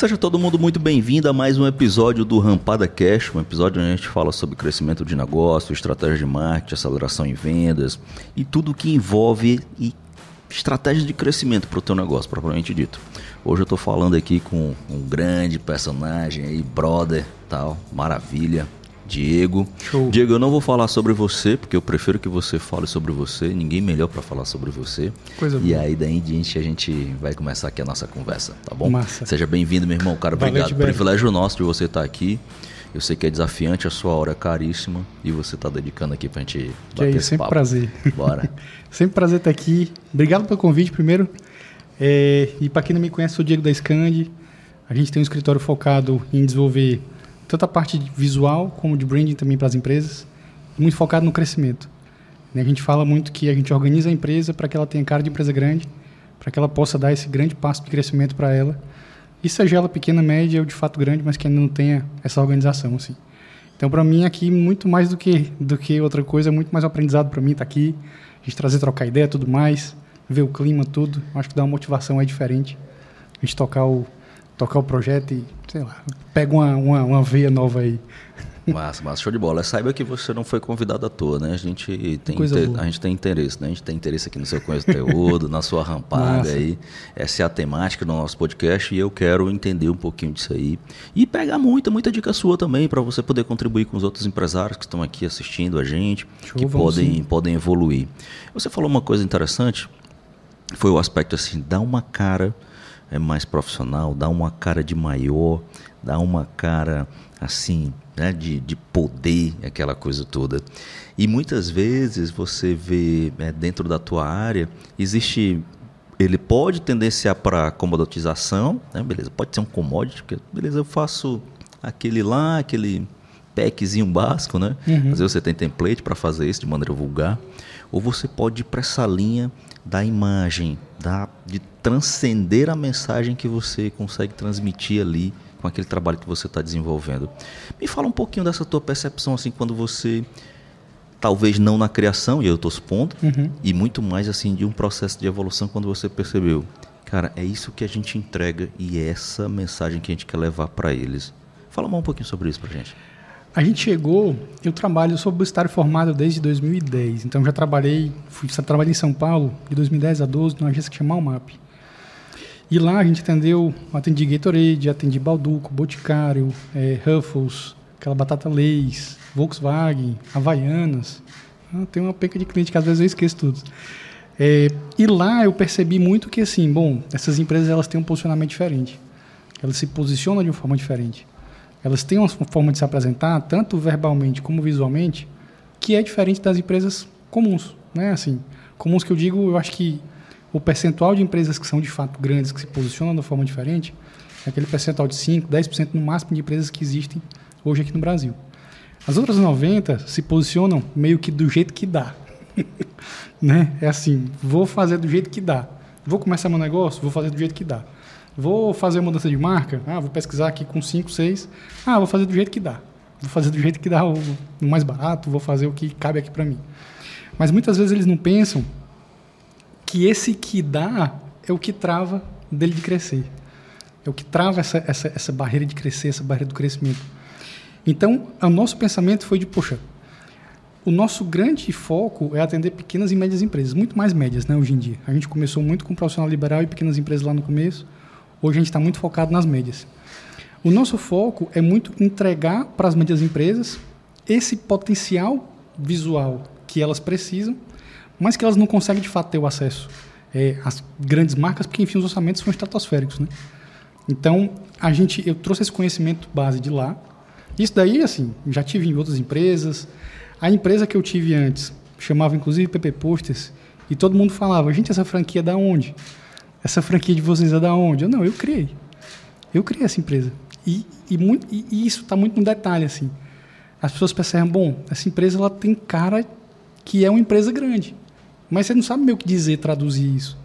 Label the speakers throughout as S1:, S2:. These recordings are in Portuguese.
S1: Seja todo mundo muito bem-vindo a mais um episódio do Rampada Cash, um episódio onde a gente fala sobre crescimento de negócio, estratégia de marketing, aceleração em vendas e tudo que envolve e estratégia de crescimento para o teu negócio, propriamente dito. Hoje eu estou falando aqui com um grande personagem aí, brother, tal, maravilha, Diego.
S2: Show.
S1: Diego, eu não vou falar sobre você, porque eu prefiro que você fale sobre você. Ninguém melhor para falar sobre você.
S2: Coisa
S1: e
S2: boa.
S1: aí, daí em diante, a gente vai começar aqui a nossa conversa, tá bom?
S2: Massa.
S1: Seja bem-vindo, meu irmão. Cara, obrigado.
S2: Tibério.
S1: Privilégio nosso de você estar aqui. Eu sei que é desafiante, a sua hora é caríssima e você está dedicando aqui pra gente
S2: Que
S1: bater
S2: é isso,
S1: esse
S2: sempre
S1: papo.
S2: prazer.
S1: Bora.
S2: Sempre prazer estar aqui. Obrigado pelo convite, primeiro. É, e para quem não me conhece, sou o Diego da Scandi. A gente tem um escritório focado em desenvolver tanto a parte visual como de branding também para as empresas, muito focado no crescimento. Né, A gente fala muito que a gente organiza a empresa para que ela tenha cara de empresa grande, para que ela possa dar esse grande passo de crescimento para ela. E seja ela pequena, média ou de fato grande, mas que ainda não tenha essa organização assim. Então, para mim, aqui, muito mais do que, do que outra coisa, é muito mais um aprendizado para mim estar aqui, a gente trazer, trocar ideia tudo mais, ver o clima, tudo. Acho que dá uma motivação aí diferente. A gente tocar o, tocar o projeto e, sei lá, pega uma, uma, uma veia nova aí.
S1: Massa, massa, show de bola. Saiba que você não foi convidado à toa, né? A gente tem, inter- a gente tem interesse, né? A gente tem interesse aqui no seu conteúdo, na sua rampada
S2: Massa.
S1: aí. Essa é a temática do nosso podcast e eu quero entender um pouquinho disso aí. E pegar muita, muita dica sua também para você poder contribuir com os outros empresários que estão aqui assistindo a gente,
S2: Show,
S1: que podem,
S2: sim.
S1: podem evoluir. Você falou uma coisa interessante, foi o aspecto assim, dá uma cara é mais profissional, dá uma cara de maior, dá uma cara assim, né, de, de poder, aquela coisa toda. E muitas vezes você vê é, dentro da tua área, existe ele pode tendenciar para comoditização, né? beleza, pode ser um commodity, porque, beleza, eu faço aquele lá, aquele packzinho básico, né? Às vezes você tem template para fazer isso de maneira vulgar, ou você pode ir para essa linha da imagem, da, de transcender a mensagem que você consegue transmitir ali com aquele trabalho que você está desenvolvendo. Me fala um pouquinho dessa tua percepção assim quando você talvez não na criação, e eu estou supondo,
S2: Uhum.
S1: e muito mais assim de um processo de evolução quando você percebeu, cara, é isso que a gente entrega e é essa mensagem que a gente quer levar para eles. Fala mais um pouquinho sobre isso pra gente.
S2: A gente chegou, eu trabalho, eu sou publicitário formado desde 2010, então já trabalhei, fui, trabalhei em São Paulo de 2010 a 12 numa agência que chama Almap. E lá a gente atendeu, atendi Gatorade, atendi Balduco, Boticário, eh, Ruffles, aquela batata Lays, Volkswagen, Havaianas. Ah, tem uma penca de cliente que às vezes eu esqueço tudo. Eh, e lá eu percebi muito que assim, bom, essas empresas elas têm um posicionamento diferente. Elas se posicionam de uma forma diferente. Elas têm uma forma de se apresentar, tanto verbalmente como visualmente, que é diferente das empresas comuns, né? Assim, comuns que eu digo, eu acho que o percentual de empresas que são de fato grandes, que se posicionam de forma diferente, é aquele percentual de 5, 10% no máximo de empresas que existem hoje aqui no Brasil. As outras 90 se posicionam meio que do jeito que dá. né? É assim, vou fazer do jeito que dá. Vou começar meu negócio, vou fazer do jeito que dá. Vou fazer mudança de marca, ah, vou pesquisar aqui com 5, 6. Ah, vou fazer do jeito que dá. Vou fazer do jeito que dá o, mais barato, vou fazer o que cabe aqui para mim. Mas muitas vezes eles não pensam que esse que dá é o que trava dele de crescer. É o que trava essa, essa, essa barreira de crescer, essa barreira do crescimento. Então, o nosso pensamento foi de, poxa, o nosso grande foco é atender pequenas e médias empresas, muito mais médias, né, hoje em dia. A gente começou muito com profissional liberal e pequenas empresas lá no começo. Hoje a gente está muito focado nas médias. O nosso foco é muito entregar para as médias empresas esse potencial visual que elas precisam, mas que elas não conseguem de fato ter o acesso é, às grandes marcas, porque enfim os orçamentos são estratosféricos, né? Então a gente, eu trouxe esse conhecimento base de lá. Isso daí, assim, já tive em outras empresas. A empresa que eu tive antes chamava inclusive PP Posters e todo mundo falava: gente, essa franquia é da onde? Essa franquia de vocês é da onde? Eu não, eu criei. Eu criei essa empresa. E, e, muito, e, isso está muito no detalhe, assim. As pessoas percebem, bom, essa empresa ela tem cara que é uma empresa grande. Mas você não sabe meio que dizer, traduzir isso.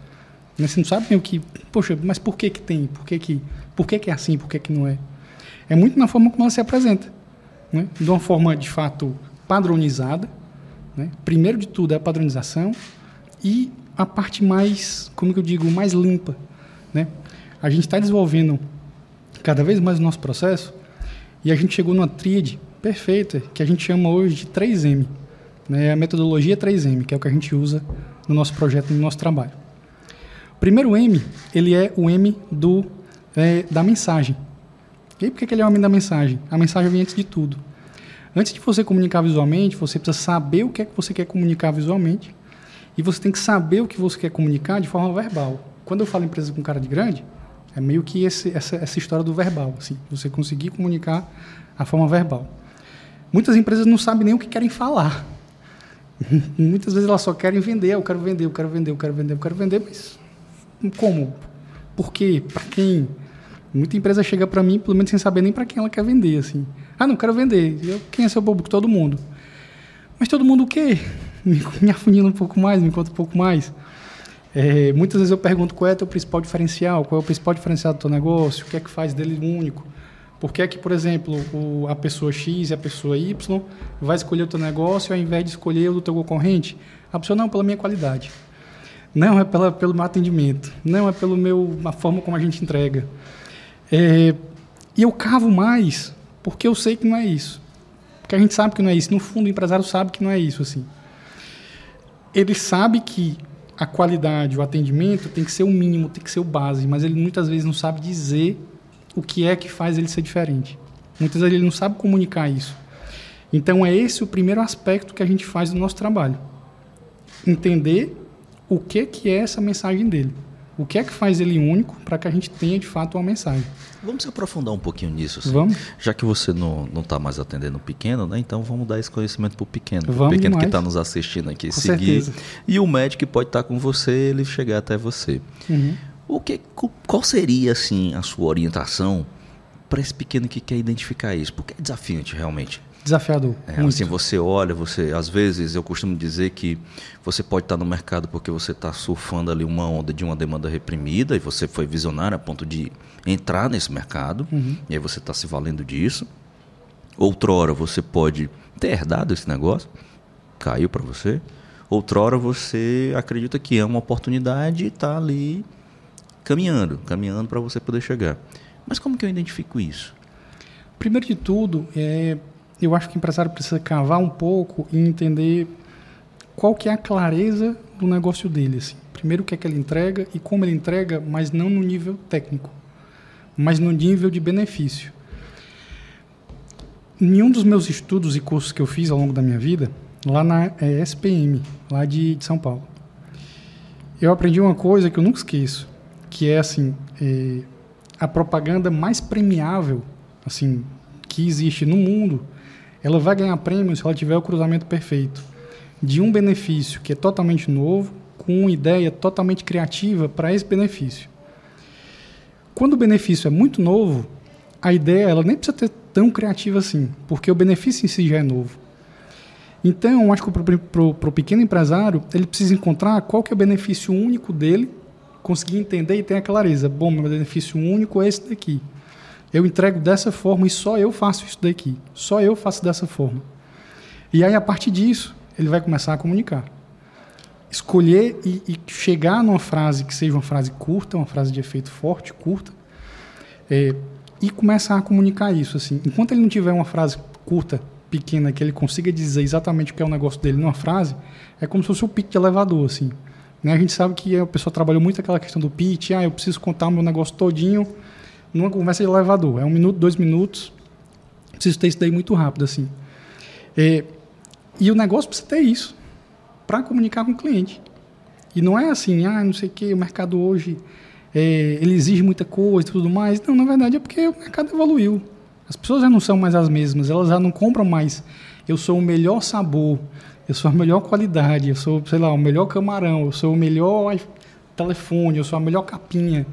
S2: Né? Você não sabe meio que, poxa, mas por que que tem? Por que que, por que, que é assim? Por que que não é? É muito na forma como ela se apresenta. Né? De uma forma, de fato, padronizada. Né? Primeiro de tudo é a padronização e a parte mais, como eu digo, mais limpa. Né? A gente está desenvolvendo cada vez mais o nosso processo e a gente chegou numa tríade perfeita que a gente chama hoje de 3M. Né? A metodologia 3M, que é o que a gente usa no nosso projeto, no nosso trabalho. O primeiro M, ele é o M do, é, da mensagem. E por que ele é o M da mensagem? A mensagem vem antes de tudo. Antes de você comunicar visualmente, você precisa saber o que é que você quer comunicar visualmente e você tem que saber o que você quer comunicar de forma verbal. Quando eu falo empresa com cara de grande, é meio que esse, essa, essa história do verbal, assim, você conseguir comunicar a forma verbal. Muitas empresas não sabem nem o que querem falar. Muitas vezes elas só querem vender, eu quero vender, eu quero vender, eu quero vender, eu quero vender, mas como? Por quê? Para quem? Muita empresa chega para mim, pelo menos sem saber nem para quem ela quer vender, assim. Ah, não quero vender. Eu, quem é seu público? Todo mundo. Mas todo mundo o quê? Me, me afunila um pouco mais, me conta um pouco mais. É, muitas vezes eu pergunto qual é o teu principal diferencial, qual é o principal diferencial do teu negócio, o que é que faz dele único. Por que é que, por exemplo, o, a pessoa X e a pessoa Y vai escolher o teu negócio ao invés de escolher o do teu concorrente? A pessoa não, pela minha qualidade. Não é pela, pelo meu atendimento. Não é pelo meu forma como a gente entrega. É, e eu cavo mais porque eu sei que não é isso. Porque a gente sabe que não é isso. No fundo, o empresário sabe que não é isso. assim. Ele sabe que a qualidade, o atendimento tem que ser o mínimo, tem que ser o base, mas ele muitas vezes não sabe dizer o que é que faz ele ser diferente. Muitas vezes ele não sabe comunicar isso. Então é esse o primeiro aspecto que a gente faz do nosso trabalho. Entender o que que é essa mensagem dele. O que é que faz ele único para que a gente tenha de fato uma mensagem.
S1: Vamos se aprofundar um pouquinho nisso.
S2: Assim. Vamos.
S1: Já que você não está mais atendendo o pequeno, né? Então vamos dar esse conhecimento para o pequeno.
S2: Vamos
S1: o pequeno
S2: demais.
S1: que está nos assistindo aqui,
S2: com
S1: seguir.
S2: Certeza.
S1: E o médico pode estar tá com você, ele chegar até você.
S2: Uhum.
S1: O que, qual seria assim a sua orientação para esse pequeno que quer identificar isso? Porque é desafiante realmente.
S2: Desafiador.
S1: É, assim, você olha, você às vezes eu costumo dizer que você pode estar no mercado porque você está surfando ali uma onda de uma demanda reprimida e você foi visionário a ponto de entrar nesse mercado
S2: uhum.
S1: e aí você está se valendo disso. Outrora você pode ter herdado esse negócio, caiu para você. Outrora você acredita que é uma oportunidade e está ali caminhando, caminhando para você poder chegar. Mas como que eu identifico isso?
S2: Primeiro de tudo, é, eu acho que o empresário precisa cavar um pouco e entender qual que é a clareza do negócio dele. Assim. Primeiro, o que é que ele entrega e como ele entrega, mas não no nível técnico, mas no nível de benefício. Em um dos meus estudos e cursos que eu fiz ao longo da minha vida, lá na é, SPM, lá de, de, São Paulo, eu aprendi uma coisa que eu nunca esqueço, que é assim, é, a propaganda mais premiável, assim, que existe no mundo, ela vai ganhar prêmio se ela tiver o cruzamento perfeito de um benefício que é totalmente novo com uma ideia totalmente criativa para esse benefício. Quando o benefício é muito novo, a ideia ela nem precisa ter tão criativa assim, porque o benefício em si já é novo. Então, acho que para o pequeno empresário, ele precisa encontrar qual que é o benefício único dele, conseguir entender e ter a clareza. Bom, meu benefício único é esse daqui. Eu entrego dessa forma e só eu faço isso daqui. Só eu faço dessa forma. E aí, a partir disso, ele vai começar a comunicar. Escolher e, e chegar numa frase que seja uma frase curta, uma frase de efeito forte, curta, é, e começar a comunicar isso. Assim. Enquanto ele não tiver uma frase curta, pequena, que ele consiga dizer exatamente o que é o negócio dele numa frase, é como se fosse o pitch de elevador. Assim. Né? A gente sabe que a pessoa trabalhou muito aquela questão do pitch, ah, eu preciso contar o meu negócio todinho numa conversa de elevador. É um minuto, dois minutos. Preciso ter isso daí muito rápido, assim. É, e o negócio precisa ter isso para comunicar com o cliente. E não é assim, ah, não sei o que, o mercado hoje é, ele exige muita coisa e tudo mais. Não, na verdade é porque o mercado evoluiu. As pessoas já não são mais as mesmas, elas já não compram mais. Eu sou o melhor sabor, eu sou a melhor qualidade, eu sou, sei lá, o melhor camarão, eu sou o melhor telefone, eu sou a melhor capinha.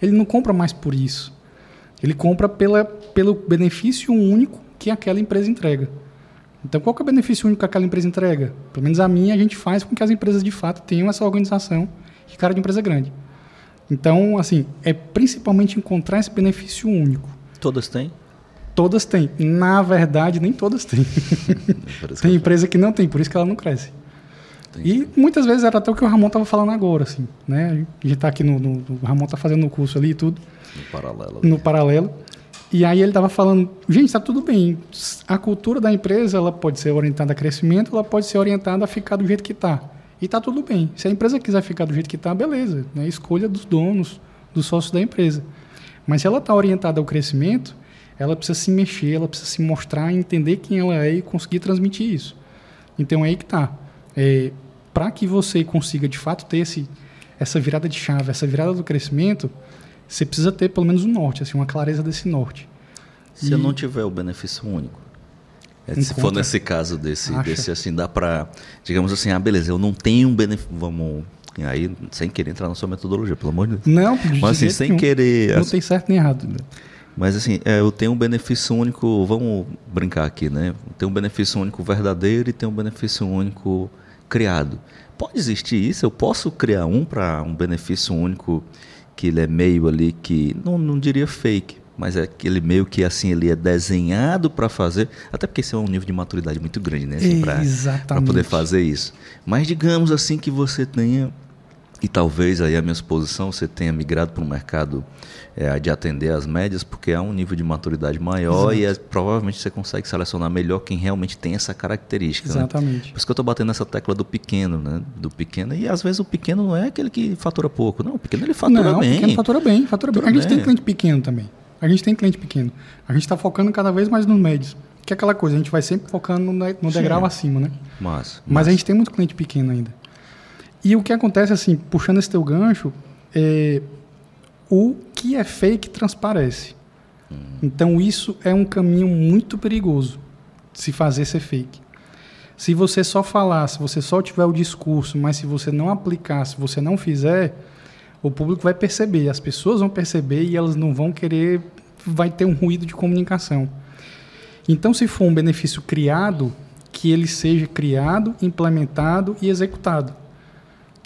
S2: Ele não compra mais por isso. Ele compra pela, pelo benefício único que aquela empresa entrega. Então, qual que é o benefício único que aquela empresa entrega? Pelo menos a minha, a gente faz com que as empresas de fato tenham essa organização de cara de empresa grande. Então, assim, é principalmente encontrar esse benefício único.
S1: Todas têm?
S2: Todas têm. Na verdade, nem todas têm. tem empresa que não tem, por isso que ela não cresce. Entendi. E muitas vezes era até o que o Ramon estava falando agora, assim, né? A gente está aqui no, no, o Ramon está fazendo o curso ali e tudo.
S1: No paralelo.
S2: No paralelo. E aí ele estava falando, gente, está tudo bem. A cultura da empresa ela pode ser orientada a crescimento, ela pode ser orientada a ficar do jeito que está. E está tudo bem. Se a empresa quiser ficar do jeito que está, beleza. Né? Escolha dos donos, dos sócios da empresa. Mas se ela está orientada ao crescimento, ela precisa se mexer, ela precisa se mostrar, entender quem ela é e conseguir transmitir isso. Então é aí que está. É, Para que você consiga de fato ter esse, essa virada de chave, essa virada do crescimento, você precisa ter pelo menos um norte, assim, uma clareza desse norte.
S1: Se e... eu não tiver o benefício único, é, se for nesse caso desse, desse assim, dá para, digamos assim, ah, beleza, eu não tenho um benefício, vamos, aí sem querer entrar na sua metodologia, pelo amor de Deus.
S2: Não,
S1: de mas assim, sem nenhum. querer.
S2: Não assim, tem certo nem errado. Né?
S1: Mas assim, é, eu tenho um benefício único, vamos brincar aqui, né? Tem um benefício único verdadeiro e tem um benefício único criado. Pode existir isso? Eu posso criar um para um benefício único que ele é meio ali que não, não diria fake, mas é aquele meio que assim ele é desenhado para fazer, até porque isso é um nível de maturidade muito grande, né, assim, para poder fazer isso. Mas digamos assim que você tenha e talvez aí a minha exposição você tenha migrado para o mercado é, de atender as médias, porque há um nível de maturidade maior Exato. e é, provavelmente você consegue selecionar melhor quem realmente tem essa característica.
S2: Né? Exatamente.
S1: Né? Por isso que eu estou batendo nessa tecla do pequeno, né? Do pequeno. E às vezes o pequeno não é aquele que fatura pouco. Não, o pequeno ele fatura
S2: não,
S1: bem.
S2: O pequeno fatura bem, fatura, fatura bem. A gente bem. tem cliente pequeno também. A gente tem cliente pequeno. A gente está focando cada vez mais nos médios. Que é aquela coisa, a gente vai sempre focando no, no degrau acima, né?
S1: Mas, mas,
S2: mas a gente tem muito cliente pequeno ainda. E o que acontece, assim, puxando esse teu gancho, é, o que é fake transparece. Hum. Então, isso é um caminho muito perigoso, se fazer ser fake. Se você só falar, se você só tiver o discurso, mas se você não aplicar, se você não fizer, o público vai perceber, as pessoas vão perceber e elas não vão querer, vai ter um ruído de comunicação. Então, se for um benefício criado, que ele seja criado, implementado e executado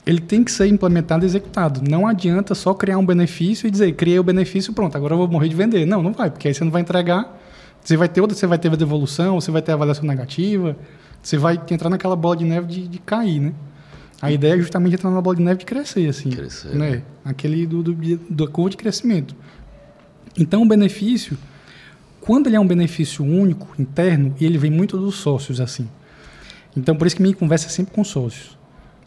S2: ele tem que ser implementado e executado. Não adianta só criar um benefício e dizer, criei o benefício, pronto, agora eu vou morrer de vender. Não, não vai, porque aí você não vai entregar. Você vai ter outra, você vai ter a devolução, você vai ter a avaliação negativa, você vai entrar naquela bola de neve de, de cair, né? A ideia é justamente entrar na bola de neve de crescer, assim.
S1: Crescer.
S2: Né? Aquele do, do, do curva de crescimento. Então, o benefício, quando ele é um benefício único, interno, ele vem muito dos sócios, assim. Então, por isso que minha conversa é sempre com sócios.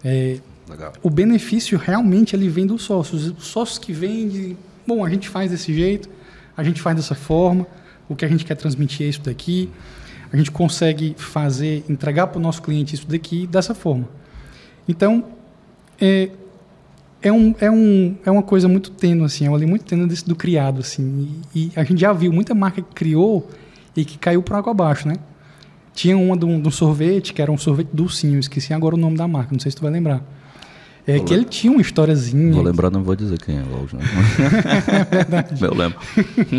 S2: É,
S1: Legal.
S2: O benefício realmente ele vem dos sócios. Os sócios que vêm de, bom, a gente faz desse jeito, a gente faz dessa forma, o que a gente quer transmitir é isso daqui, a gente consegue fazer, entregar para o nosso cliente isso daqui dessa forma. Então, é, é, um, é, um, é uma coisa muito tênue, assim, é uma linha muito tênue do criado, assim. E, e, a gente já viu muita marca que criou e que caiu por água abaixo, né? Tinha uma um, de um sorvete, que era um sorvete docinho, esqueci agora o nome da marca, não sei se tu vai lembrar é que ele tinha uma historiazinha.
S1: Vou lembrar, não vou dizer quem é logo. Né? é verdade. Eu lembro.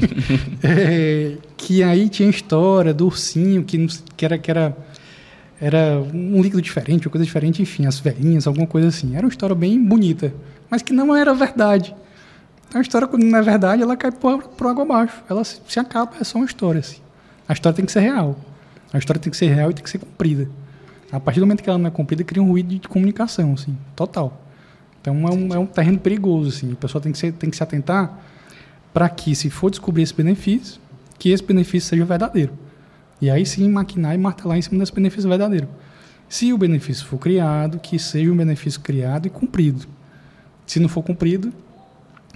S2: é, que aí tinha história do ursinho, que, que, era, que era, era um líquido diferente, uma coisa diferente, enfim, as velhinhas, alguma coisa assim. Era uma história bem bonita, mas que não era verdade. A história, quando não é verdade, ela cai por, por água abaixo. Ela se, se acaba, é só uma história. Assim. A história tem que ser real. A história tem que ser real e tem que ser cumprida. A partir do momento que ela não é cumprida, cria um ruído de comunicação, assim, total. Então é um, é um terreno perigoso, assim. A pessoa tem que, ser, tem que se atentar para que, se for descobrir esse benefício, que esse benefício seja verdadeiro. E aí sim maquinar e martelar em cima desse benefício verdadeiro. Se o benefício for criado, que seja um benefício criado e cumprido. Se não for cumprido,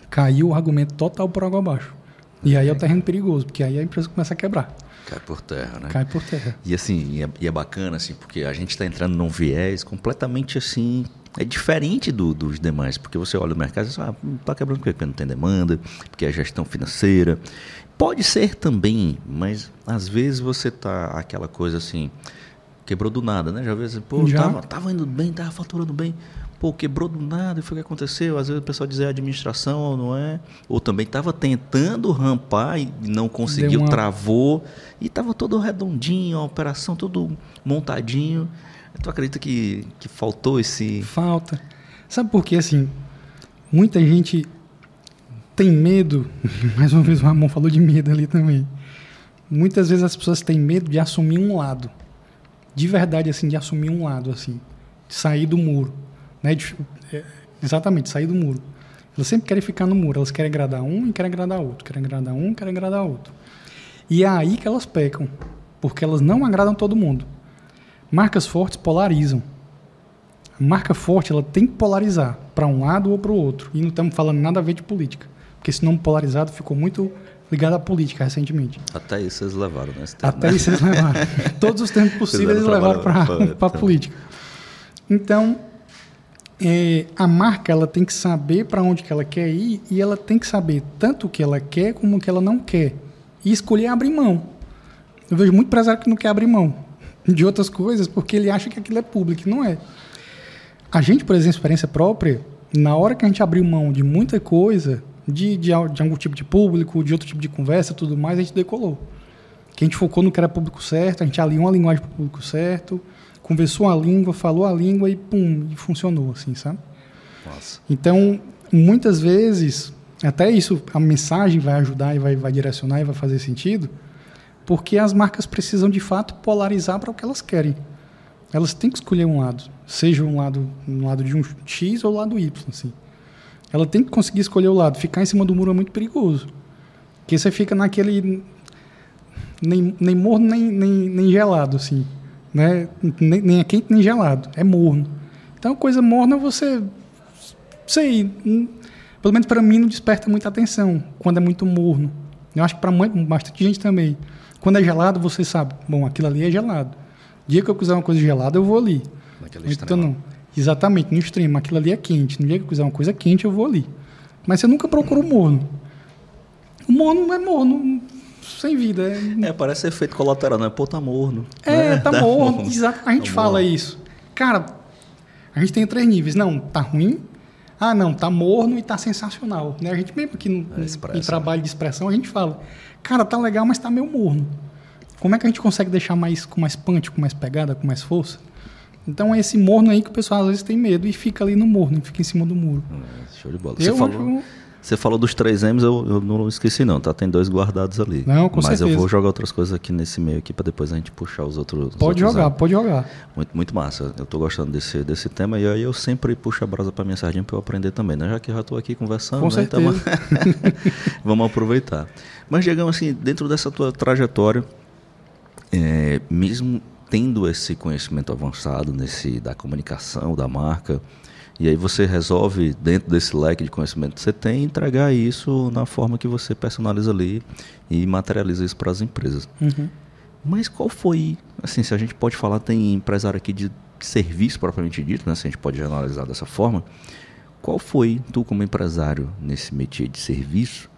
S2: caiu o argumento total por água abaixo. E aí é o terreno perigoso, porque aí a empresa começa a quebrar.
S1: Cai por terra, né?
S2: Cai por terra.
S1: E assim, e é, e é bacana, assim, porque a gente está entrando num viés completamente assim. É diferente do, dos demais, porque você olha o mercado e diz, ah, está quebrando porque não tem demanda, porque é gestão financeira. Pode ser também, mas às vezes você tá aquela coisa assim, quebrou do nada, né? Já vezes, pô, Já? Tava, tava indo bem, tava faturando bem pô, quebrou do nada, e foi o que aconteceu. Às vezes o pessoal diz é administração ou não é. Ou também estava tentando rampar e não conseguiu, uma... travou. E estava todo redondinho, a operação todo montadinho. Tu acredita que, que faltou esse.
S2: Falta. Sabe por quê? Assim, muita gente tem medo. Mais uma vez o Ramon falou de medo ali também. Muitas vezes as pessoas têm medo de assumir um lado. De verdade, assim, de assumir um lado, assim. De sair do muro. Né? É, exatamente, sair do muro. Elas sempre querem ficar no muro. Elas querem agradar um e querem agradar outro. Querem agradar um e querem agradar outro. E é aí que elas pecam. Porque elas não agradam todo mundo. Marcas fortes polarizam. A marca forte ela tem que polarizar para um lado ou para o outro. E não estamos falando nada a ver de política. Porque esse nome polarizado ficou muito ligado à política recentemente.
S1: Até isso eles levaram, né?
S2: Até isso eles levaram. Todos os termos possíveis eles levaram para a política. Então, é, a marca ela tem que saber para onde que ela quer ir e ela tem que saber tanto o que ela quer como o que ela não quer. E escolher abrir mão. Eu vejo muito empresário que não quer abrir mão de outras coisas porque ele acha que aquilo é público. Não é. A gente, por exemplo, experiência própria, na hora que a gente abriu mão de muita coisa, de, de, de algum tipo de público, de outro tipo de conversa tudo mais, a gente decolou. Que a gente focou no que era público certo, a gente alinhou a linguagem para o público certo, conversou a língua, falou a língua e pum, e funcionou, assim, sabe? Nossa. Então, muitas vezes, até isso, a mensagem vai ajudar e vai, vai direcionar e vai fazer sentido, porque as marcas precisam de fato polarizar para o que elas querem. Elas têm que escolher um lado, seja um lado, um lado de um X ou um lado Y, assim. Ela tem que conseguir escolher o lado. Ficar em cima do muro é muito perigoso. Porque você fica naquele. Nem, nem morno, nem, nem, nem gelado, assim. Né? Nem, nem é quente, nem gelado. É morno. Então, coisa morna você. Sei. Pelo menos para mim não desperta muita atenção quando é muito morno. Eu acho que para bastante gente também. Quando é gelado, você sabe, bom, aquilo ali é gelado. Dia que eu quiser uma coisa gelada, eu vou ali. Naquele então, não. Exatamente, no extremo. Aquilo ali é quente. No dia que eu quiser uma coisa quente, eu vou ali. Mas você nunca procura o morno. O morno é morno, sem vida.
S1: É, é parece efeito colateral, não é? Pô, tá morno.
S2: É, né? tá morno. Exato. A gente tá fala morno. isso. Cara, a gente tem três níveis. Não, tá ruim. Ah, não, tá morno e tá sensacional. Né? A gente mesmo aqui no, é em trabalho de expressão, a gente fala, cara, tá legal, mas tá meio morno. Como é que a gente consegue deixar mais com mais punch, com mais pegada, com mais força? Então é esse morno aí que o pessoal às vezes tem medo e fica ali no morno, fica em cima do muro.
S1: É, show de bola. Eu você falou, você falou dos três M's, eu, eu, não esqueci não, tá? Tem dois guardados ali.
S2: Não, com
S1: Mas
S2: certeza.
S1: eu vou jogar outras coisas aqui nesse meio aqui para depois a gente puxar os outros. Os
S2: pode
S1: outros
S2: jogar, anos. pode jogar.
S1: Muito, muito massa. Eu tô gostando desse, desse tema e aí eu sempre puxo a brasa para minha sardinha para eu aprender também, né? Já que eu já tô aqui conversando,
S2: com
S1: né?
S2: Então,
S1: vamos aproveitar. Mas, Diegão, assim, dentro dessa tua trajetória, é, mesmo tendo esse conhecimento avançado nesse da comunicação, da marca, e aí você resolve, dentro desse leque de conhecimento que você tem, entregar isso na forma que você personaliza ali e materializa isso para as empresas.
S2: Uhum.
S1: Mas qual foi, assim, se a gente pode falar, tem empresário aqui de serviço propriamente dito, né, se a gente pode analisar dessa forma, qual foi, tu como empresário nesse métier de serviço,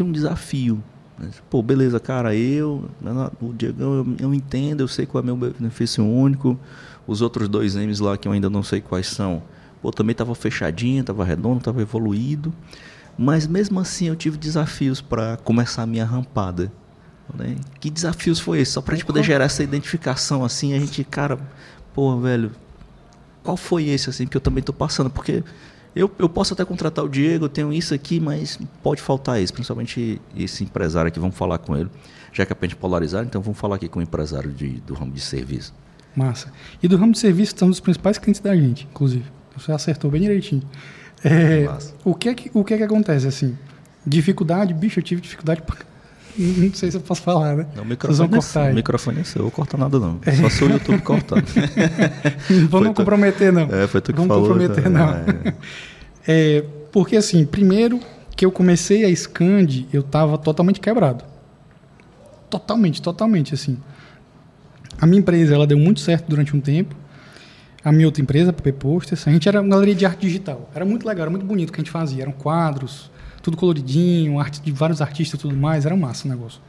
S1: um desafio Pô, beleza, cara, eu, o Diegão, eu, eu entendo, eu sei qual é meu benefício único. Os outros dois M's lá que eu ainda não sei quais são. Pô, também estava fechadinho, estava redondo, estava evoluído. Mas mesmo assim eu tive desafios para começar a minha rampada. Né? Que desafios foi esse? Só para a gente poder gerar essa identificação assim, a gente, cara, pô, velho, qual foi esse assim que eu também estou passando? Porque eu, eu posso até contratar o Diego, eu tenho isso aqui, mas pode faltar isso, principalmente esse empresário aqui, vamos falar com ele. Já que é para a gente polarizar, então vamos falar aqui com o empresário de, do ramo de serviço.
S2: Massa. E do ramo de serviço são os principais clientes da gente, inclusive. Você acertou bem direitinho. É, o, que é que, o que é que acontece, assim? Dificuldade, bicho, eu tive dificuldade pra... Não sei se eu posso falar, né?
S1: Não, o microfone, Vocês vão cortar é, o microfone é seu, eu vou cortar nada não. É. Só se o YouTube cortar.
S2: Vamos não comprometer, não.
S1: É, foi tu que
S2: Vamos
S1: falou.
S2: comprometer, tá? não. É. Porque, assim, primeiro que eu comecei a Scand, eu estava totalmente quebrado. Totalmente, totalmente, assim. A minha empresa, ela deu muito certo durante um tempo. A minha outra empresa, PP Posters, a gente era uma galeria de arte digital. Era muito legal, era muito bonito o que a gente fazia. Eram quadros, tudo coloridinho, arte de vários artistas e tudo mais. Era massa o negócio.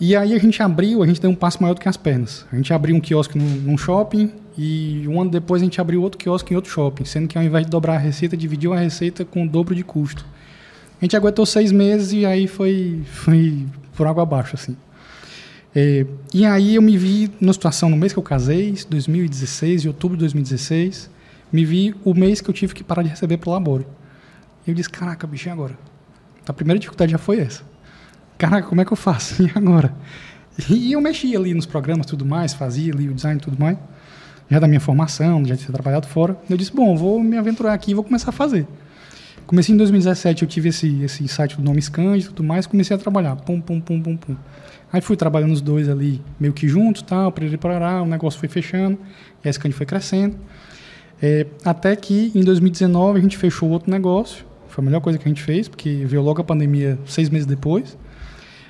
S2: E aí a gente abriu, a gente deu um passo maior do que as pernas. A gente abriu um quiosque num, num shopping, e um ano depois a gente abriu outro quiosque em outro shopping, sendo que ao invés de dobrar a receita, dividiu a receita com o dobro de custo. A gente aguentou seis meses e aí foi, foi por água abaixo, assim. É, e aí eu me vi numa situação no mês que eu casei, 2016, em outubro de 2016, me vi o mês que eu tive que parar de receber pelo laboro. E eu disse, caraca, bicho, e agora? A primeira dificuldade já foi essa. Caraca, como é que eu faço? E agora? E eu mexia ali nos programas tudo mais, fazia ali o design tudo mais já da minha formação, já ter trabalhado fora. Eu disse, bom, vou me aventurar aqui e vou começar a fazer. Comecei em 2017, eu tive esse, esse insight do nome Scand e tudo mais, comecei a trabalhar, pum, pum, pum, pum, pum. Aí fui trabalhando os dois ali, meio que juntos, tal, para o negócio foi fechando, a Scand foi crescendo. É, até que em 2019 a gente fechou outro negócio, foi a melhor coisa que a gente fez, porque veio logo a pandemia seis meses depois,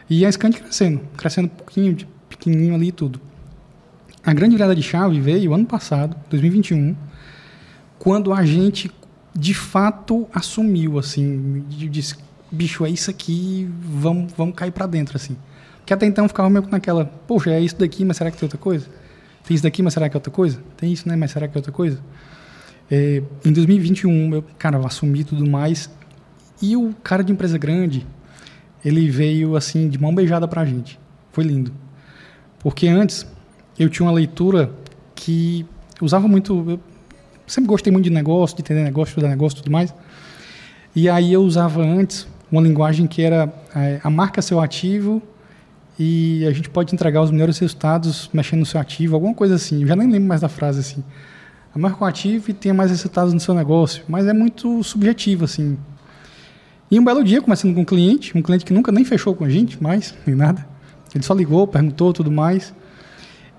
S2: e a Scand crescendo, crescendo um pouquinho, pequenininho ali e tudo. A grande virada de chave veio ano passado, 2021, quando a gente de fato assumiu, assim, disse, bicho, é isso aqui, vamos, vamos cair para dentro, assim. Que até então ficava meio naquela, poxa, é isso daqui, mas será que tem outra coisa? Tem isso daqui, mas será que é outra coisa? Tem isso, né, mas será que é outra coisa? É, em 2021, eu, cara, eu assumi tudo mais, e o cara de empresa grande, ele veio, assim, de mão beijada pra gente. Foi lindo. Porque antes, eu tinha uma leitura que usava muito... Eu, sempre gostei muito de negócio, de entender negócio, estudar negócio e tudo mais. E aí eu usava antes uma linguagem que era é, a marca seu ativo e a gente pode entregar os melhores resultados mexendo no seu ativo, alguma coisa assim. Eu já nem lembro mais da frase assim. A marca um ativo e tenha mais resultados no seu negócio, mas é muito subjetivo assim. E um belo dia, começando com um cliente, um cliente que nunca nem fechou com a gente, mais, nem nada. Ele só ligou, perguntou tudo mais.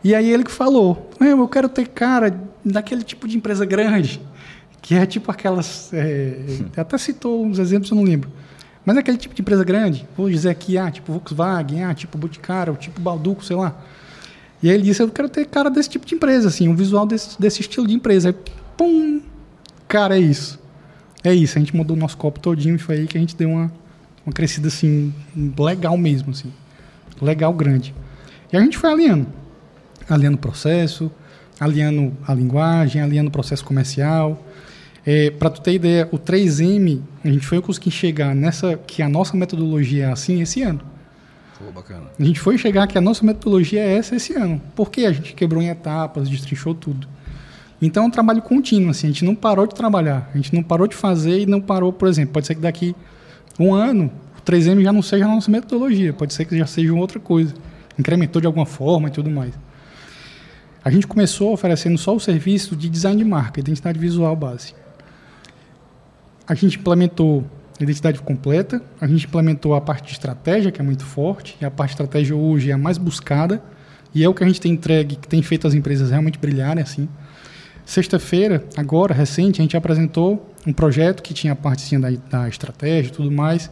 S2: E aí ele que falou, eu quero ter cara daquele tipo de empresa grande, que é tipo aquelas. É, até citou uns exemplos, eu não lembro. Mas é aquele tipo de empresa grande, vou dizer aqui, ah, tipo Volkswagen, ah, tipo Boticário, tipo Balduco, sei lá. E aí ele disse, eu quero ter cara desse tipo de empresa, assim, um visual desse, desse estilo de empresa. Aí, pum, cara, é isso. É isso, a gente mudou o nosso copo todinho e foi aí que a gente deu uma, uma crescida, assim, legal mesmo, assim. Legal, grande. E a gente foi alinhando. Alinhando o processo, alinhando a linguagem, alinhando o processo comercial. É, Para tu ter ideia, o 3M, a gente foi conseguir chegar nessa que a nossa metodologia é assim esse ano.
S1: Pô, bacana.
S2: A gente foi chegar que a nossa metodologia é essa esse ano. Porque a gente quebrou em etapas, destrinchou tudo. Então é um trabalho contínuo, assim, a gente não parou de trabalhar, a gente não parou de fazer e não parou, por exemplo, pode ser que daqui um ano o 3M já não seja a nossa metodologia, pode ser que já seja outra coisa, incrementou de alguma forma e tudo mais. A gente começou oferecendo só o serviço de design de marca, identidade visual base. A gente implementou a identidade completa, a gente implementou a parte de estratégia, que é muito forte, e a parte de estratégia hoje é a mais buscada, e é o que a gente tem entregue, que tem feito as empresas realmente brilharem assim. Sexta-feira, agora, recente, a gente apresentou um projeto que tinha a parte da, da estratégia e tudo mais,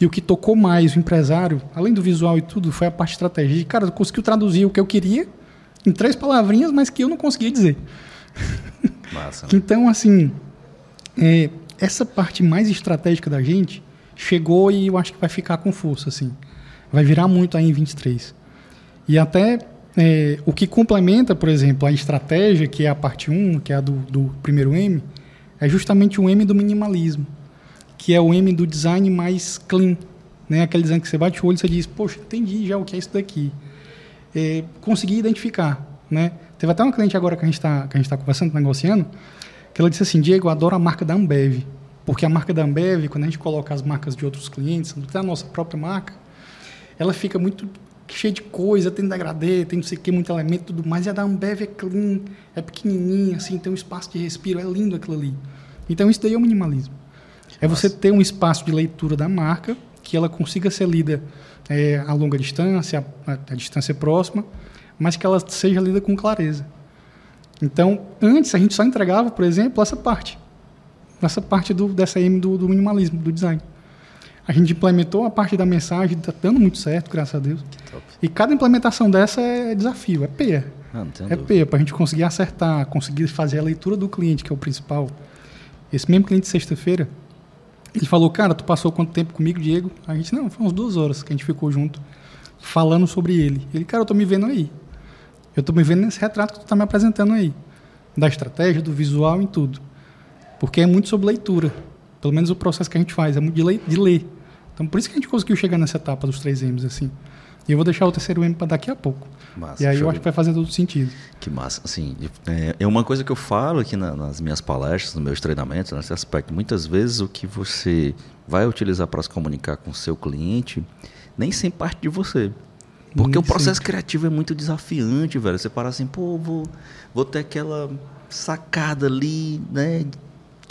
S2: e o que tocou mais o empresário, além do visual e tudo, foi a parte de estratégia. E, cara, conseguiu traduzir o que eu queria em três palavrinhas, mas que eu não conseguia dizer.
S1: Massa.
S2: então, assim, é, essa parte mais estratégica da gente chegou e eu acho que vai ficar com força, assim. Vai virar muito aí em 23. E até é, o que complementa, por exemplo, a estratégia, que é a parte 1, que é a do, do primeiro M, é justamente o M do minimalismo, que é o M do design mais clean. Né? Aquele design que você bate o olho e você diz, poxa, entendi já o que é isso daqui é, conseguir identificar. Né? Teve até uma cliente agora que a gente está tá conversando, negociando, que ela disse assim, Diego, eu adoro a marca da Ambev, porque a marca da Ambev, quando a gente coloca as marcas de outros clientes, até a nossa própria marca, ela fica muito cheia de coisa, tem degradê, tem não sei o que, muito elemento tudo mais, e a da Ambev é clean, é pequenininha, assim, tem um espaço de respiro, é lindo aquilo ali. Então isso daí é o minimalismo. É você ter um espaço de leitura da marca, que ela consiga ser lida é, a longa distância, a, a, distância próxima, mas que ela seja lida com clareza. Então, antes a gente só entregava, por exemplo, essa parte, essa parte do, dessa M do, do minimalismo, do design. A gente implementou a parte da mensagem, está dando muito certo, graças a Deus. E cada implementação dessa é desafio, é peia. Ah, é peia, para a gente conseguir acertar, conseguir fazer a leitura do cliente, que é o principal. Esse mesmo cliente sexta-feira, ele falou, cara, tu passou quanto tempo comigo, Diego? A gente, não, foi umas duas horas que a gente ficou junto, falando sobre ele. Ele, cara, eu tô me vendo aí. Eu tô me vendo nesse retrato que tu tá me apresentando aí. Da estratégia, do visual e tudo. Porque é muito sobre leitura. Pelo menos o processo que a gente faz, é muito de, le de ler. Então, por isso que a gente conseguiu chegar nessa etapa dos três M's, assim. E eu vou deixar o terceiro M para daqui a pouco. Massa, e aí eu acho que vai fazer todo sentido.
S1: Que massa. Assim, é, é uma coisa que eu falo aqui na, nas minhas palestras, nos meus treinamentos, nesse aspecto. Muitas vezes o que você vai utilizar para se comunicar com o seu cliente nem sempre parte de você. Porque nem o processo sempre. criativo é muito desafiante, velho. Você para assim, pô, vou, vou ter aquela sacada ali, né?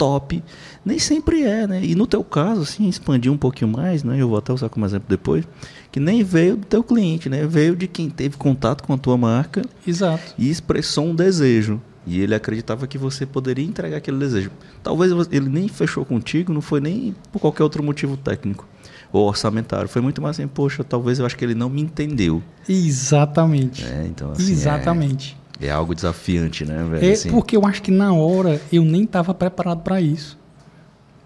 S1: top. Nem sempre é, né? E no teu caso, assim, expandir um pouquinho mais, né? Eu vou até usar como exemplo depois, que nem veio do teu cliente, né? Veio de quem teve contato com a tua marca
S2: Exato.
S1: e expressou um desejo. E ele acreditava que você poderia entregar aquele desejo. Talvez ele nem fechou contigo, não foi nem por qualquer outro motivo técnico ou orçamentário. Foi muito mais assim, poxa, talvez eu acho que ele não me entendeu.
S2: Exatamente.
S1: É, então, assim,
S2: Exatamente.
S1: É, é algo desafiante, né, velho?
S2: É
S1: Assim,
S2: porque eu acho que na hora eu nem estava preparado para isso.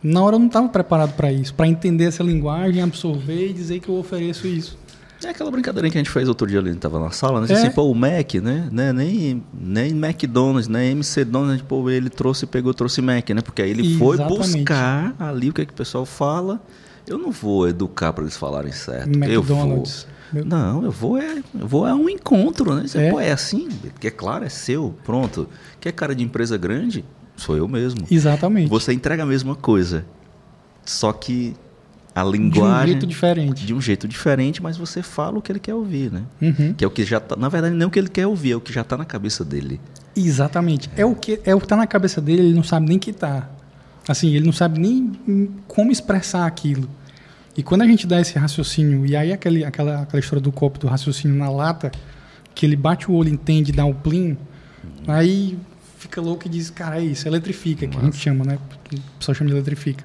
S2: Na hora eu não estava preparado para isso, para entender essa linguagem, absorver e dizer que eu ofereço isso.
S1: É aquela brincadeira que a gente fez outro dia ali, a gente tava na sala, né?
S2: É.
S1: Assim, pô, o Mac, né? né? Nem, nem McDonald's, né? MC Donald's, pô, ele trouxe, pegou, trouxe Mac, né? Porque aí ele foi
S2: Exatamente.
S1: buscar ali o que, é que o pessoal fala. Eu não vou educar para eles falarem certo.
S2: McDonald's.
S1: Eu vou. Não, eu vou é, eu vou é um encontro, né? Você,
S2: É.
S1: Pô, é assim, porque é claro, é seu, pronto. Quer cara de empresa grande? Sou eu mesmo.
S2: Exatamente.
S1: Você entrega a mesma coisa. Só que a
S2: de um
S1: linguagem
S2: jeito diferente.
S1: de um jeito diferente, mas você fala o que ele quer ouvir, né?
S2: Uhum.
S1: Que é o que já tá, na verdade não é o que ele quer ouvir, é o que já tá na cabeça dele.
S2: Exatamente. É o que é o que tá na cabeça dele, ele não sabe nem que tá. Assim, ele não sabe nem como expressar aquilo. E quando a gente dá esse raciocínio, e aí aquele, aquela, aquela história do copo do raciocínio na lata, que ele bate o olho, entende, dá o plim, aí fica louco e diz, cara, é isso, eletrifica, que a gente chama, né? O pessoal chama de eletrifica.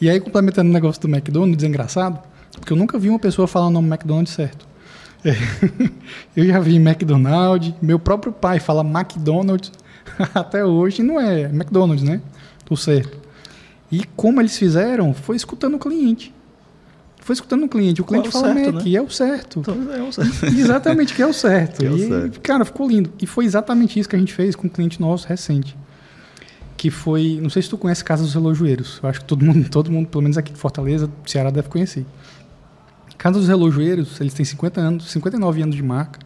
S2: E aí, complementando o negócio do McDonald's, é engraçado, porque eu nunca vi uma pessoa falar o nome McDonald's certo. É. Eu já vi McDonald's, meu próprio pai fala McDonald's até hoje, não é McDonald's, né? Tô certo. E como eles fizeram, foi escutando o cliente. Foi escutando o cliente. O cliente
S1: é o
S2: fala
S1: certo, né?
S2: e é o certo.
S1: Então, é o certo.
S2: Exatamente, que é o certo.
S1: Que é o
S2: e,
S1: certo.
S2: cara, ficou lindo. E foi exatamente isso que a gente fez com um cliente nosso recente. Que foi, não sei se tu conhece Casa dos Relojoeiros. Eu acho que todo mundo, todo mundo, pelo menos aqui de Fortaleza, Ceará, deve conhecer. Casa dos Relojoeiros, eles têm 50 anos, 59 anos de marca,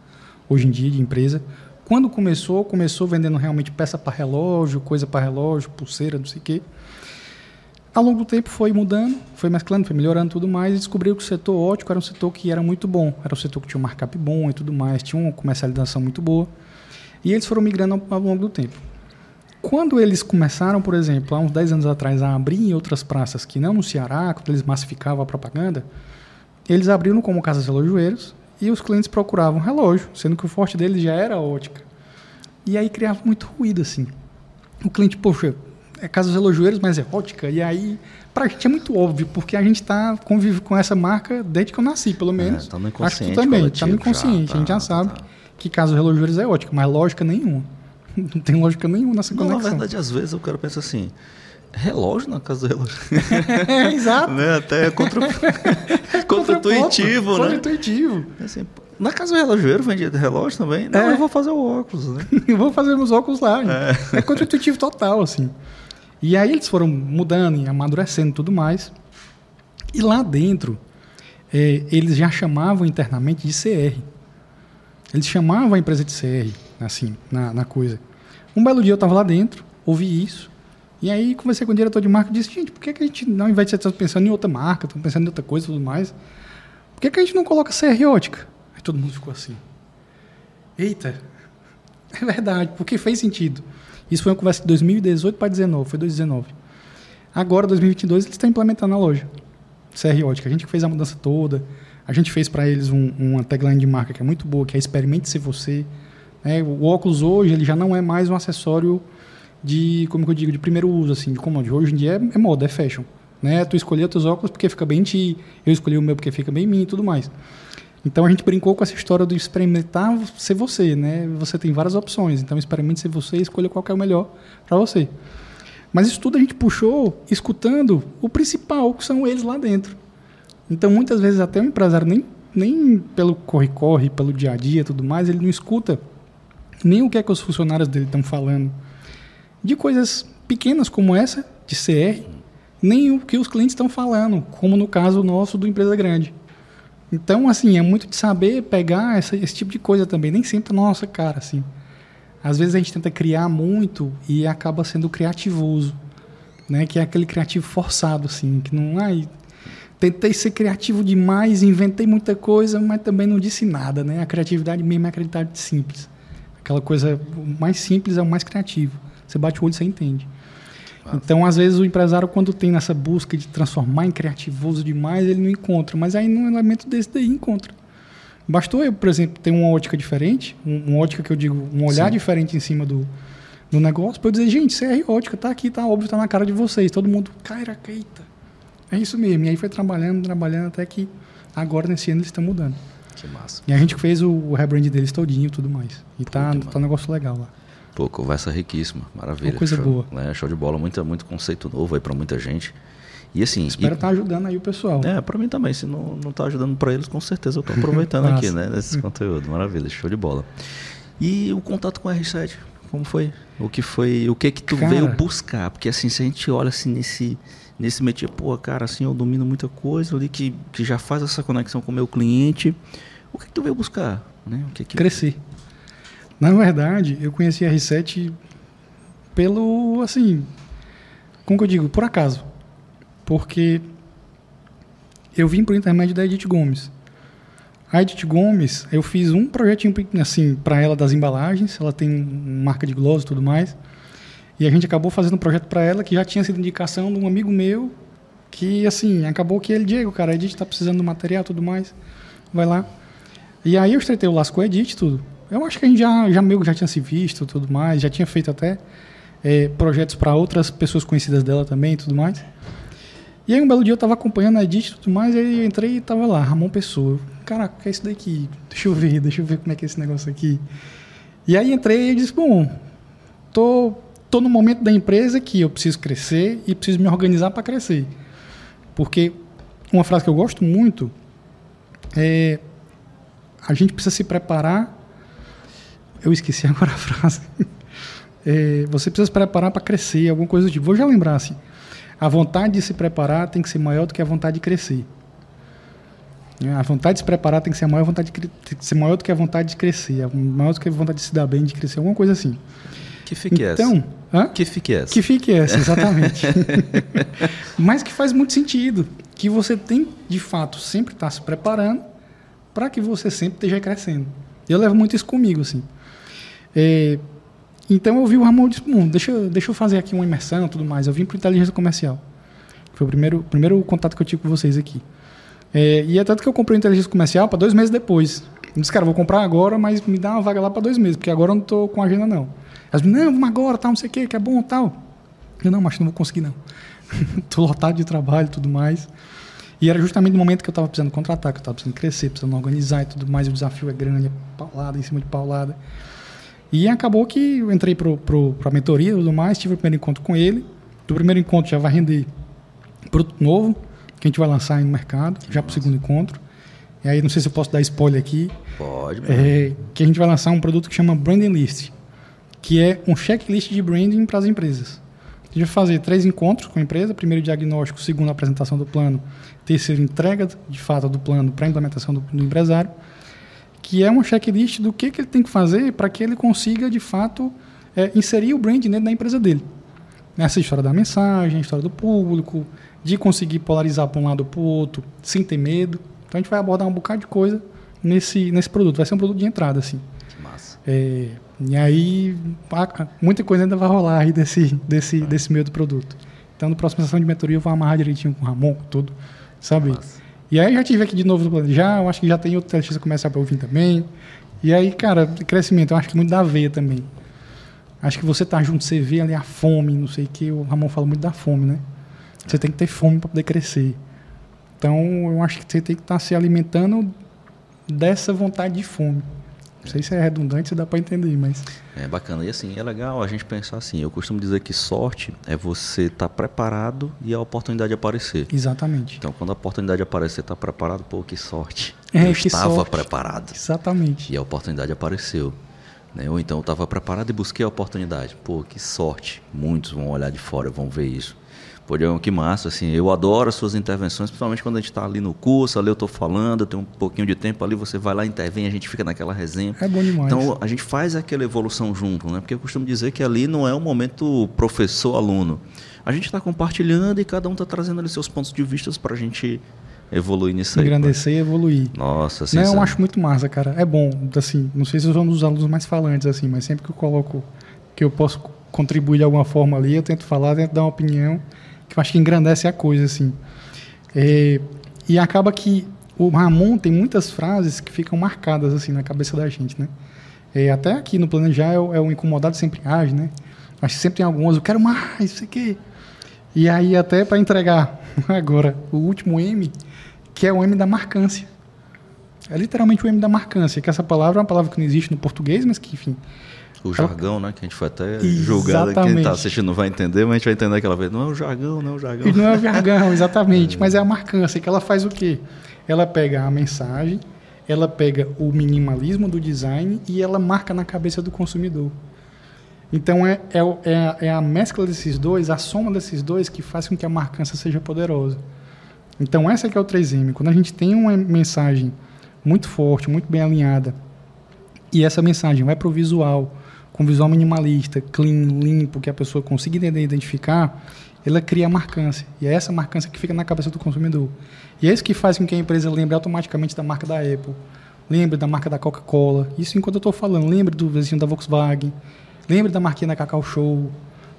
S2: hoje em dia, de empresa. Quando começou, começou vendendo realmente peça para relógio, coisa para relógio, pulseira, não sei o quê. Ao longo do tempo foi mudando, foi mesclando, foi melhorando tudo mais e descobriu que o setor ótico era um setor que era muito bom. Era um setor que tinha um markup bom e tudo mais, tinha uma comercialização muito boa. E eles foram migrando ao, ao longo do tempo. Quando eles começaram, por exemplo, há uns 10 anos atrás, a abrir em outras praças que não no Ceará, quando eles massificavam a propaganda, eles abriram como casas relojoeiros e os clientes procuravam relógio, sendo que o forte deles já era ótica. E aí criava muito ruído, assim. O cliente, poxa, é casas relojoeiros, mas é ótica. E aí, pra gente é muito óbvio, porque a gente tá, convive com essa marca desde que eu nasci, pelo menos.
S1: tá no
S2: Acho que
S1: inconsciente
S2: tu também, tá no
S1: já,
S2: inconsciente. a gente já
S1: tá,
S2: sabe
S1: tá.
S2: que casas relojoeiros é ótica, mas lógica nenhuma. Não tem lógica nenhuma nessa
S1: Não, na
S2: conexão.
S1: verdade, às vezes o cara pensa assim, relógio na casa do relógio.
S2: é, exato.
S1: né? Até é contra, contra-intuitivo, né?
S2: Contra-intuitivo.
S1: Assim, pô, na casa do relojoeiro vende relógio também? Não,
S2: É.
S1: eu vou fazer o óculos, né?
S2: Eu vou fazer meus óculos lá. É, contra-intuitivo total, assim. E aí eles foram mudando e amadurecendo e tudo mais. E lá dentro, é, eles já chamavam internamente de CR. Eles chamavam a empresa de CR, assim, na, na coisa. Um belo dia eu estava lá dentro, ouvi isso. E aí conversei com o diretor de marca e disse, gente, por que, que a gente, ao invés de estar pensando em outra marca, estamos pensando em outra coisa e tudo mais, por que, que a gente não coloca CR ótica? Aí todo mundo ficou assim. Eita, é verdade, porque fez sentido. Isso foi uma conversa de 2018 para 2019, foi 2019. Agora, 2022, eles estão implementando na loja. CR Ótica. A gente que fez a mudança toda. A gente fez para eles um- uma tagline de marca que é muito boa, que é experimente ser você. né? O óculos hoje ele já não é mais um acessório de, como que eu digo, de primeiro uso, assim, de commodity. Hoje em dia é, é moda, é fashion. Né? Tu escolheu teus óculos porque fica bem em ti, eu escolhi o meu porque fica bem em mim e tudo mais. Então a gente brincou com essa história do experimentar ser você, né? Você tem várias opções, então experimente ser você e escolha qual é o melhor para você. Mas isso tudo a gente puxou escutando o principal, que são eles lá dentro. Então muitas vezes até o empresário nem, nem pelo corre-corre, pelo dia a dia tudo mais, ele não escuta nem o que é que os funcionários dele estão falando de coisas pequenas como essa, de CR, nem o que os clientes estão falando, como no caso nosso do empresa grande. Então, assim, é muito de saber pegar essa- esse tipo de coisa também. Nem sempre é nossa cara, assim. Às vezes a gente tenta criar muito e acaba sendo criativoso, né? Que é aquele criativo forçado, assim, que não... Ai, tentei ser criativo demais, inventei muita coisa, mas também não disse nada, né? A criatividade mesmo é a criatividade simples. Aquela coisa mais simples é o mais criativo. Você bate o olho e você entende. Então, às vezes, o empresário, quando tem nessa busca de transformar em criativoso demais, ele não encontra. Mas aí, num elemento desse daí, encontra. Bastou eu, por exemplo, ter uma ótica diferente, uma ótica que eu digo, um olhar Sim. diferente em cima do, do negócio, para eu dizer, gente, CR ótica, tá aqui, tá óbvio, tá na cara de vocês. Todo mundo, cara, eita. É isso mesmo. E aí foi trabalhando, trabalhando, até que agora, nesse ano, eles estão mudando.
S1: Que massa.
S2: E a gente fez o, o rebrand deles todinho e tudo mais. E tá, tá um negócio legal lá.
S1: Pô, conversa riquíssima, maravilha.
S2: Uma coisa
S1: show,
S2: boa.
S1: Né? Show de bola, muito, muito conceito novo aí para muita gente. E assim.
S2: Espero estar tá ajudando aí o pessoal.
S1: É, para mim também. Se não, não tá ajudando para eles, com certeza eu tô aproveitando aqui, né? Nesse conteúdo. Maravilha, show de bola. E o contato com o R7, como foi? O que foi? O que que tu cara, veio buscar? Porque assim, se a gente olha assim nesse nesse métier, pô, cara, assim, eu domino muita coisa ali que, que já faz essa conexão com o meu cliente. O que, que tu veio buscar? Né? O que que...
S2: Crescer. Na verdade, eu conheci a R7 pelo, assim, como eu digo, por acaso. Porque eu vim por intermédio da Edith Gomes. A Edith Gomes, eu fiz um projetinho assim para ela das embalagens, ela tem marca de gloss e tudo mais. E a gente acabou fazendo um projeto para ela que já tinha sido indicação de um amigo meu, que assim, acabou que ele, Diego, cara, a Edith está precisando do material e tudo mais, vai lá. E aí eu estreitei o laço com a Edith tudo. Eu acho que a gente já, já meio já tinha se visto tudo mais, já tinha feito até é, projetos para outras pessoas conhecidas dela também e tudo mais. E aí um belo dia eu estava acompanhando a Edith e tudo mais, e aí eu entrei e tava lá, Ramon Pessoa. Caraca, o que é isso daqui? Deixa eu ver, deixa eu ver como é que é esse negócio aqui. E aí entrei e disse, bom, tô, tô no momento da empresa que eu preciso crescer e preciso me organizar para crescer. Porque uma frase que eu gosto muito é a gente precisa se preparar eu esqueci agora a frase. É, você precisa se preparar para crescer, alguma coisa do tipo. Vou já lembrar assim. A vontade de se preparar tem que ser maior do que a vontade de crescer. É, a vontade de se preparar tem que ser maior, a vontade de, tem que ser maior do que a vontade de crescer, maior do que a vontade de se dar bem, de crescer, alguma coisa assim.
S1: Que fique
S2: então,
S1: essa. Que fique essa.
S2: Que fique essa, exatamente. Mas que faz muito sentido. Que você tem, de fato, sempre estar tá se preparando para que você sempre esteja crescendo. Eu levo muito isso comigo, assim. É, então eu vi o Ramon e disse, hum, deixa, deixa eu fazer aqui uma imersão e tudo mais. Eu vim para inteligência comercial. Foi o primeiro, primeiro contato que eu tive com vocês aqui. É, e é tanto que eu comprei inteligência comercial para dois meses depois. Eu disse, cara, vou comprar agora, mas me dá uma vaga lá para dois meses, porque agora eu não estou com agenda não. Elas me não, vamos agora, tal, não sei o que, que é bom tal. Eu, não, mas não vou conseguir não. Estou lotado de trabalho e tudo mais. E era justamente no momento que eu estava precisando contratar, que eu estava precisando crescer, precisando organizar e tudo mais. O desafio é grande, é paulada em cima de paulada. E acabou que eu entrei para a mentoria e tudo mais, tive o primeiro encontro com ele. Do primeiro encontro já vai render produto novo, que a gente vai lançar no mercado, já para o segundo encontro. E aí, não sei se eu posso dar spoiler aqui.
S1: Pode.
S2: É, que a gente vai lançar um produto que chama Branding List, que é um checklist de branding para as empresas. A gente vai fazer três encontros com a empresa: primeiro diagnóstico, segundo apresentação do plano, terceiro entrega de fato do plano para implementação do, do empresário que é uma checklist do que, que ele tem que fazer para que ele consiga, de fato, é, inserir o brand dentro da empresa dele. Essa história da mensagem, a história do público, de conseguir polarizar para um lado ou para o outro, sem ter medo. Então a gente vai abordar um bocado de coisa nesse, nesse produto. Vai ser um produto de entrada, assim.
S1: Que massa.
S2: É, e aí, muita coisa ainda vai rolar aí desse, desse, ah. desse meio do produto. Então, na próxima sessão de mentoria, eu vou amarrar direitinho com o Ramon, com tudo, sabe? Massa. E aí já tive aqui de novo já, eu acho que já tem outro artista começar para ouvir também. E aí, cara, crescimento, eu acho que muito da veia também. Acho que você tá junto, você vê ali a fome, não sei o que, o Ramon fala muito da fome, né? Você tem que ter fome para poder crescer. Então, eu acho que você tem que estar tá se alimentando dessa vontade de fome. Não sei se é redundante, se dá para entender, mas.
S1: É bacana. E assim, é legal a gente pensar assim. Eu costumo dizer que sorte é você estar tá preparado e a oportunidade aparecer.
S2: Exatamente.
S1: Então, quando a oportunidade aparecer, tá preparado, pô, que sorte.
S2: É,
S1: eu
S2: que
S1: estava
S2: sorte.
S1: preparado.
S2: Exatamente.
S1: E a oportunidade apareceu. Né? Ou então eu estava preparado e busquei a oportunidade. Pô, que sorte. Muitos vão olhar de fora, vão ver isso. Pô, Diego, que massa, assim, eu adoro as suas intervenções, principalmente quando a gente está ali no curso, ali eu estou falando, tenho um pouquinho de tempo ali, você vai lá, intervém, a gente fica naquela resenha.
S2: É bom demais.
S1: Então, a gente faz aquela evolução junto, né? Porque eu costumo dizer que ali não é o momento professor-aluno. A gente está compartilhando e cada um está trazendo ali seus pontos de vista para a gente evoluir nisso
S2: aí. Engrandecer e evoluir.
S1: Nossa, assim.
S2: Não, eu acho muito massa, cara. É bom, assim, não sei se eu sou um dos alunos mais falantes, assim, mas sempre que eu coloco que eu posso contribuir de alguma forma ali, eu tento falar, tento dar uma opinião, que eu acho que engrandece a coisa, assim. É, e acaba que o Ramon tem muitas frases que ficam marcadas, assim, na cabeça da gente, né? É, até aqui no Planejar é, é o incomodado sempre age, né? Acho que sempre tem algumas, eu quero mais, isso aqui. E aí até para entregar agora o último M, que é o M da marcância. É literalmente o M da marcância, que essa palavra é uma palavra que não existe no português, mas que, enfim,
S1: o jargão, né? Que a gente foi até julgado, quem está assistindo não vai entender, mas a gente vai entender aquela vez. Não é o jargão, não é o jargão.
S2: E não é o jargão, exatamente. é. Mas é a marcância, que ela faz o quê? Ela pega a mensagem, ela pega o minimalismo do design e ela marca na cabeça do consumidor. Então é, é, é, é a mescla desses dois, a soma desses dois que faz com que a marcância seja poderosa. Então essa que é o 3M. Quando a gente tem uma mensagem muito forte, muito bem alinhada, e essa mensagem vai para o visual, com visual minimalista, clean, limpo, que a pessoa consiga entender e identificar, ela cria marcância. E é essa marcância que fica na cabeça do consumidor. E é isso que faz com que a empresa lembre automaticamente da marca da Apple, lembre da marca da Coca-Cola. Isso enquanto eu estou falando. Lembre do vizinho da Volkswagen, lembre da marquinha da Cacau Show,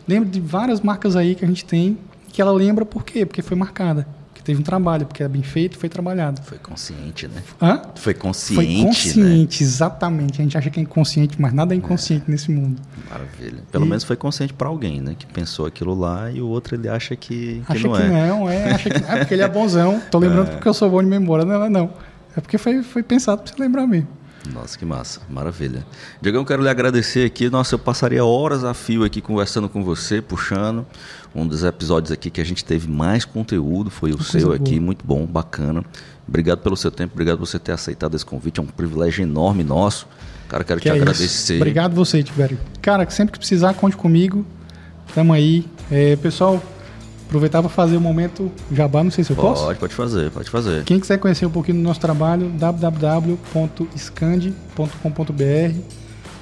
S2: lembre de várias marcas aí que a gente tem que ela lembra por quê? Porque foi marcada teve um trabalho, porque é bem feito, foi trabalhado.
S1: Foi consciente, né?
S2: Hã?
S1: Foi consciente.
S2: Foi consciente, né? exatamente. A gente acha que é inconsciente, mas nada é inconsciente é. nesse mundo.
S1: Maravilha. Pelo e... menos foi consciente para alguém, né? Que pensou aquilo lá e o outro ele acha que, que
S2: acha
S1: não
S2: que
S1: é.
S2: Não, é, acha que é porque ele é bonzão. Tô lembrando é. porque eu sou bom de memória, não é não. É porque foi, foi pensado para você lembrar mesmo.
S1: Nossa, que massa, maravilha. Diegão, quero lhe agradecer aqui. Nossa, eu passaria horas a fio aqui conversando com você, puxando. Um dos episódios aqui que a gente teve mais conteúdo foi o seu aqui, muito bom, bacana. Obrigado pelo seu tempo, obrigado por você ter aceitado esse convite. É um privilégio enorme nosso. Cara, quero que te é agradecer.
S2: Isso. Obrigado você, Tibério. Cara, sempre que precisar, conte comigo. Tamo aí. É, pessoal, Aproveitar para fazer o momento jabá, não sei se eu
S1: pode,
S2: posso.
S1: Pode, pode fazer, pode fazer.
S2: Quem quiser conhecer um pouquinho do nosso trabalho, www.scand.com.br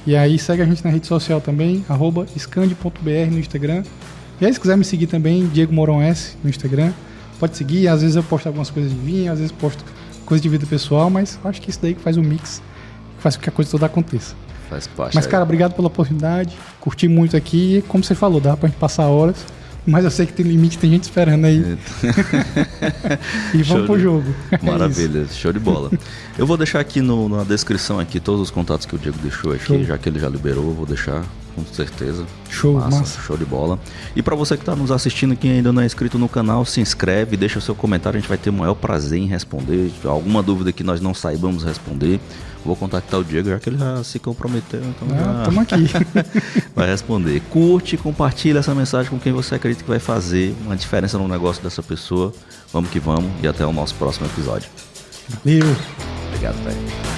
S2: e aí segue a gente na rede social também, arroba scand.br no Instagram. E aí se quiser me seguir também, Diego Moron S no Instagram, pode seguir. Às vezes eu posto algumas coisas de vinho, às vezes posto coisas de vida pessoal, mas acho que isso daí que faz o mix, que faz com que a coisa toda aconteça.
S1: Faz parte.
S2: Mas, cara, obrigado pela oportunidade. Curti muito aqui. Como você falou, dá pra gente passar horas. Mas eu sei que tem limite, tem gente esperando aí. e vamos pro jogo.
S1: É Maravilha, é show de bola. Eu vou deixar aqui no, na descrição aqui todos os contatos que o Diego deixou aqui, show. já que ele já liberou, vou deixar com certeza.
S2: Show, massa, massa.
S1: show de bola. E para você que está nos assistindo, que ainda não é inscrito no canal, se inscreve, deixa o seu comentário, a gente vai ter o maior prazer em responder. Alguma dúvida que nós não saibamos responder, Vou contactar o Diego, já que ele já se comprometeu. Então
S2: ah, já... aqui.
S1: vai responder. Curte, compartilha essa mensagem com quem você acredita que vai fazer uma diferença no negócio dessa pessoa. Vamos que vamos e até o nosso próximo episódio.
S2: Valeu.
S1: Obrigado, velho.